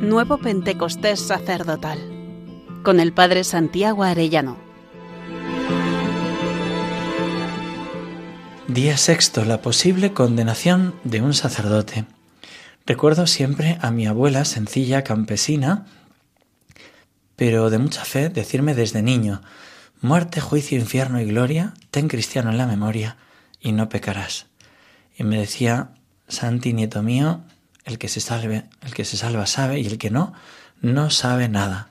Nuevo Pentecostés Sacerdotal con el Padre Santiago Arellano. Día sexto, la posible condenación de un sacerdote. Recuerdo siempre a mi abuela, sencilla, campesina, pero de mucha fe, decirme desde niño, muerte, juicio, infierno y gloria, ten cristiano en la memoria y no pecarás. Y me decía, Santi, nieto mío, el que se salve, el que se salva sabe y el que no, no sabe nada.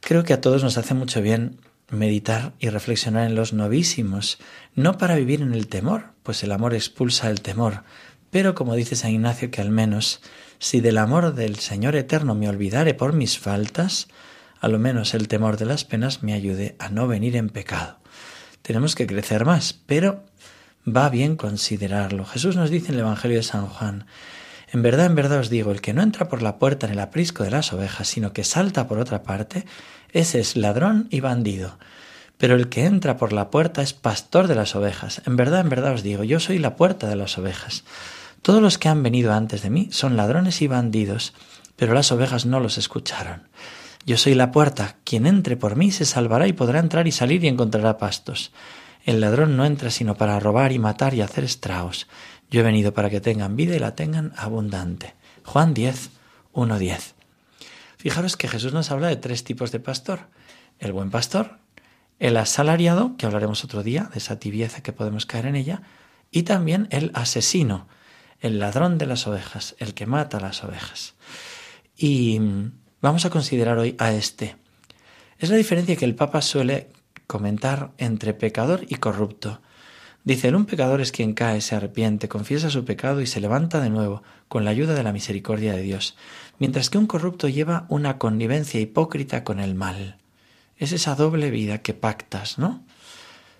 Creo que a todos nos hace mucho bien meditar y reflexionar en los novísimos, no para vivir en el temor, pues el amor expulsa el temor, pero como dice San Ignacio que al menos, si del amor del Señor eterno me olvidare por mis faltas, a lo menos el temor de las penas me ayude a no venir en pecado. Tenemos que crecer más, pero va bien considerarlo. Jesús nos dice en el Evangelio de San Juan, en verdad, en verdad os digo, el que no entra por la puerta en el aprisco de las ovejas, sino que salta por otra parte, ese es ladrón y bandido. Pero el que entra por la puerta es pastor de las ovejas. En verdad, en verdad os digo, yo soy la puerta de las ovejas. Todos los que han venido antes de mí son ladrones y bandidos, pero las ovejas no los escucharon. Yo soy la puerta, quien entre por mí se salvará y podrá entrar y salir y encontrará pastos. El ladrón no entra sino para robar y matar y hacer estragos. Yo he venido para que tengan vida y la tengan abundante. Juan 10, 1, 10. Fijaros que Jesús nos habla de tres tipos de pastor. El buen pastor, el asalariado, que hablaremos otro día de esa tibieza que podemos caer en ella, y también el asesino, el ladrón de las ovejas, el que mata a las ovejas. Y vamos a considerar hoy a este. Es la diferencia que el Papa suele comentar entre pecador y corrupto. Dice, el un pecador es quien cae, se arrepiente, confiesa su pecado y se levanta de nuevo, con la ayuda de la misericordia de Dios, mientras que un corrupto lleva una connivencia hipócrita con el mal. Es esa doble vida que pactas, ¿no?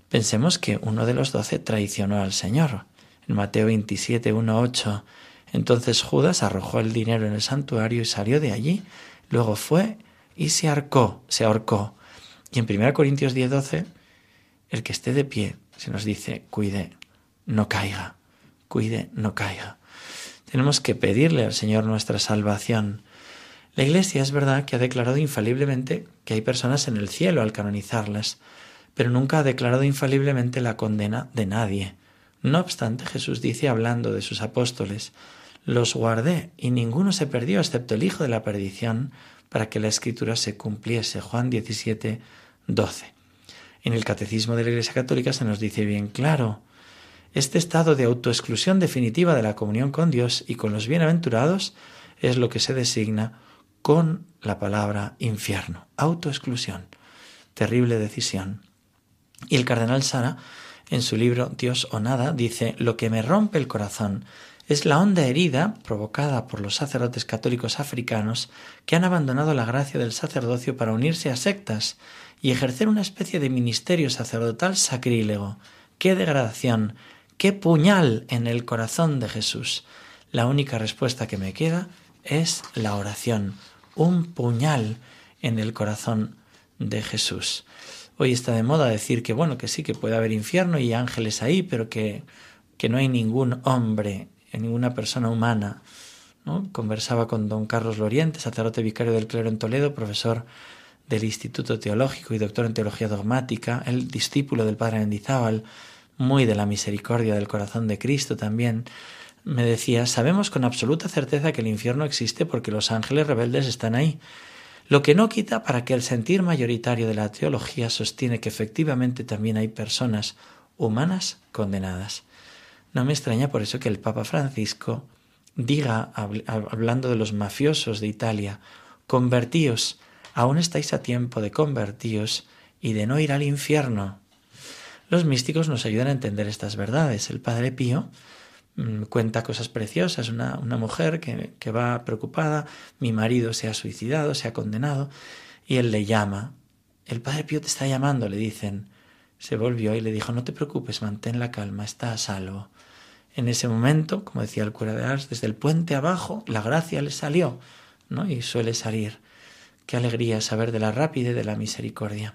Pensemos que uno de los doce traicionó al Señor. En Mateo 27, 1, 8. Entonces Judas arrojó el dinero en el santuario y salió de allí. Luego fue y se arcó, se ahorcó. Y en 1 Corintios 10, 12, el que esté de pie se nos dice, cuide, no caiga, cuide, no caiga. Tenemos que pedirle al Señor nuestra salvación. La Iglesia es verdad que ha declarado infaliblemente que hay personas en el cielo al canonizarlas, pero nunca ha declarado infaliblemente la condena de nadie. No obstante, Jesús dice, hablando de sus apóstoles, los guardé y ninguno se perdió excepto el Hijo de la perdición, para que la Escritura se cumpliese. Juan 17, 12. En el Catecismo de la Iglesia Católica se nos dice bien claro, este estado de autoexclusión definitiva de la comunión con Dios y con los bienaventurados es lo que se designa con la palabra infierno, autoexclusión, terrible decisión. Y el cardenal Sara, en su libro Dios o nada, dice, lo que me rompe el corazón es la honda herida provocada por los sacerdotes católicos africanos que han abandonado la gracia del sacerdocio para unirse a sectas y ejercer una especie de ministerio sacerdotal sacrílego. ¡Qué degradación! ¡Qué puñal en el corazón de Jesús! La única respuesta que me queda es la oración, un puñal en el corazón de Jesús. Hoy está de moda decir que bueno, que sí, que puede haber infierno y ángeles ahí, pero que, que no hay ningún hombre, ninguna persona humana. Conversaba con don Carlos Loriente, sacerdote vicario del clero en Toledo, profesor del Instituto Teológico y doctor en Teología Dogmática, el discípulo del Padre Mendizábal, muy de la misericordia del corazón de Cristo también, me decía, sabemos con absoluta certeza que el infierno existe porque los ángeles rebeldes están ahí, lo que no quita para que el sentir mayoritario de la teología sostiene que efectivamente también hay personas humanas condenadas. No me extraña por eso que el Papa Francisco diga, hablando de los mafiosos de Italia, convertíos, aún estáis a tiempo de convertíos y de no ir al infierno. Los místicos nos ayudan a entender estas verdades. El Padre Pío mm, cuenta cosas preciosas. Una, mujer que, que va preocupada, mi marido se ha suicidado, se ha condenado, y él le llama. El Padre Pío te está llamando, le dicen. Se volvió y le dijo, no te preocupes, mantén la calma, está a salvo. En ese momento, como decía el cura de Ars, desde el puente abajo, la gracia le salió, ¿no? Y suele salir. Qué alegría saber de la rapidez de la misericordia.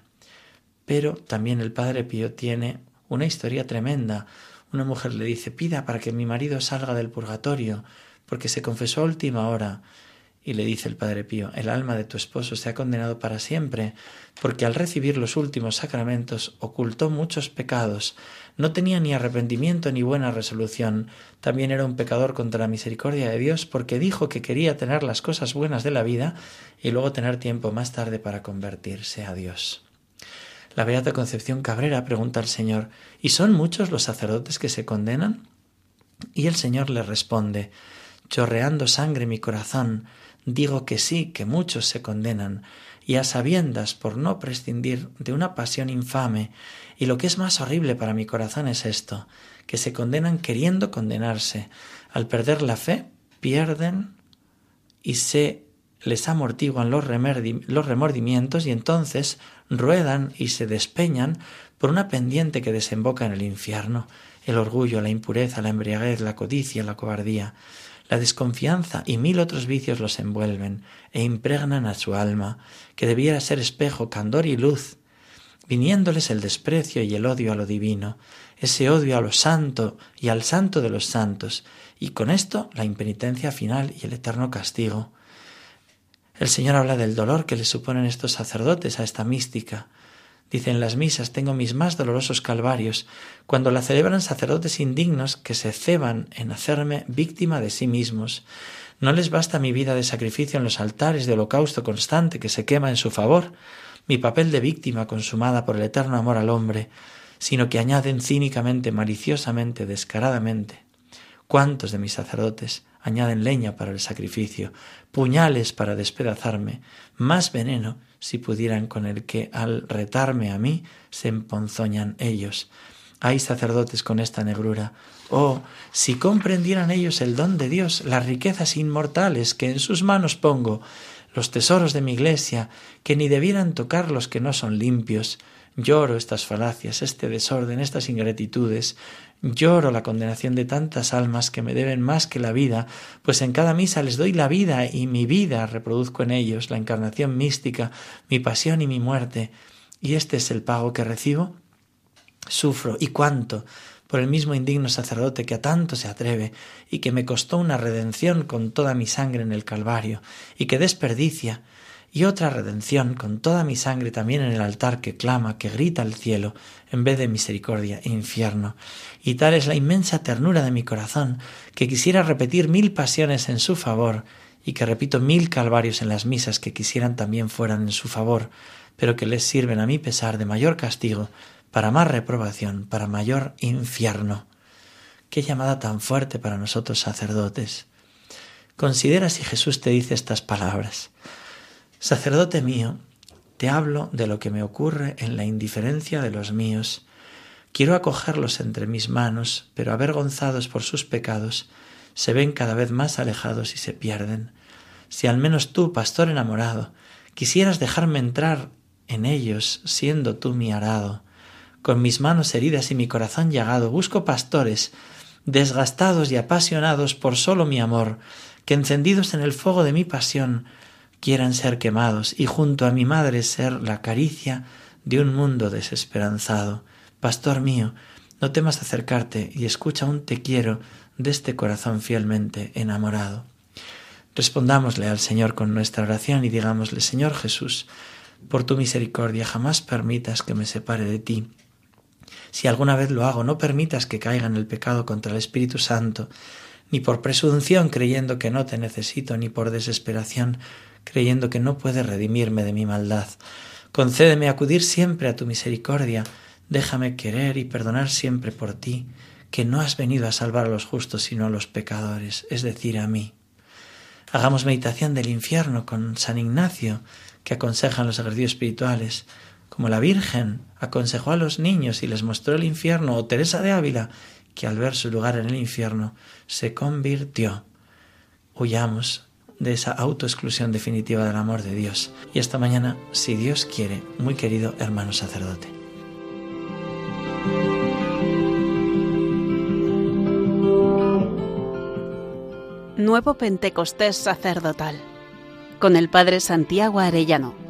Pero también el Padre Pío tiene una historia tremenda. Una mujer le dice, pida para que mi marido salga del purgatorio, porque se confesó a última hora. Y le dice el Padre Pío, el alma de tu esposo se ha condenado para siempre, porque al recibir los últimos sacramentos ocultó muchos pecados, no tenía ni arrepentimiento ni buena resolución, también era un pecador contra la misericordia de Dios, porque dijo que quería tener las cosas buenas de la vida y luego tener tiempo más tarde para convertirse a Dios. La Beata Concepción Cabrera pregunta al Señor, ¿y son muchos los sacerdotes que se condenan? Y el Señor le responde, chorreando sangre mi corazón, digo que sí, que muchos se condenan, y a sabiendas por no prescindir de una pasión infame, y lo que es más horrible para mi corazón es esto, que se condenan queriendo condenarse. Al perder la fe, pierden y se les amortiguan los, remordimientos y entonces ruedan y se despeñan por una pendiente que desemboca en el infierno, el orgullo, la impureza, la embriaguez, la codicia, la cobardía. La desconfianza y mil otros vicios los envuelven e impregnan a su alma, que debiera ser espejo, candor y luz, viniéndoles el desprecio y el odio a lo divino, ese odio a lo santo y al santo de los santos, y con esto la impenitencia final y el eterno castigo. El Señor habla del dolor que le suponen estos sacerdotes a esta mística, Dice en las misas, tengo mis más dolorosos calvarios, cuando la celebran sacerdotes indignos que se ceban en hacerme víctima de sí mismos. No les basta mi vida de sacrificio en los altares de holocausto constante que se quema en su favor, mi papel de víctima consumada por el eterno amor al hombre, sino que añaden cínicamente, maliciosamente, descaradamente. ¿Cuántos de mis sacerdotes añaden leña para el sacrificio, puñales para despedazarme, más veneno si pudieran con el que al retarme a mí se emponzoñan ellos. Hay sacerdotes con esta negrura. Oh, si comprendieran ellos el don de Dios, las riquezas inmortales que en sus manos pongo, los tesoros de mi iglesia, que ni debieran tocar los que no son limpios. Lloro estas falacias, este desorden, estas ingratitudes. Lloro la condenación de tantas almas que me deben más que la vida, pues en cada misa les doy la vida y mi vida reproduzco en ellos, la encarnación mística, mi pasión y mi muerte. ¿Y este es el pago que recibo? Sufro, ¿y cuánto? por el mismo indigno sacerdote que a tanto se atreve y que me costó una redención con toda mi sangre en el Calvario y que desperdicia y otra redención con toda mi sangre también en el altar que clama, que grita al cielo, en vez de misericordia e infierno. Y tal es la inmensa ternura de mi corazón, que quisiera repetir mil pasiones en su favor, y que repito mil calvarios en las misas que quisieran también fueran en su favor, pero que les sirven a mi pesar de mayor castigo, para más reprobación, para mayor infierno. Qué llamada tan fuerte para nosotros sacerdotes. Considera si Jesús te dice estas palabras. Sacerdote mío, te hablo de lo que me ocurre en la indiferencia de los míos. Quiero acogerlos entre mis manos, pero avergonzados por sus pecados, se ven cada vez más alejados y se pierden. Si al menos tú, pastor enamorado, quisieras dejarme entrar en ellos, siendo tú mi arado, con mis manos heridas y mi corazón llagado, busco pastores, desgastados y apasionados por solo mi amor, que encendidos en el fuego de mi pasión, quieran ser quemados y junto a mi madre ser la caricia de un mundo desesperanzado. Pastor mío, no temas acercarte y escucha un te quiero de este corazón fielmente enamorado. Respondámosle al Señor con nuestra oración y digámosle, Señor Jesús, por tu misericordia jamás permitas que me separe de ti. Si alguna vez lo hago, no permitas que caiga en el pecado contra el Espíritu Santo, ni por presunción creyendo que no te necesito, ni por desesperación creyendo que no puedes redimirme de mi maldad. Concédeme acudir siempre a tu misericordia, déjame querer y perdonar siempre por ti, que no has venido a salvar a los justos sino a los pecadores, es decir, a mí. Hagamos meditación del infierno con San Ignacio, que aconseja en los ejercicios espirituales, como la Virgen aconsejó a los niños y les mostró el infierno, o Teresa de Ávila, que al ver su lugar en el infierno se convirtió. Huyamos de esa autoexclusión definitiva del amor de Dios. Y esta mañana, si Dios quiere, muy querido hermano sacerdote. Nuevo Pentecostés sacerdotal con el Padre Santiago Arellano.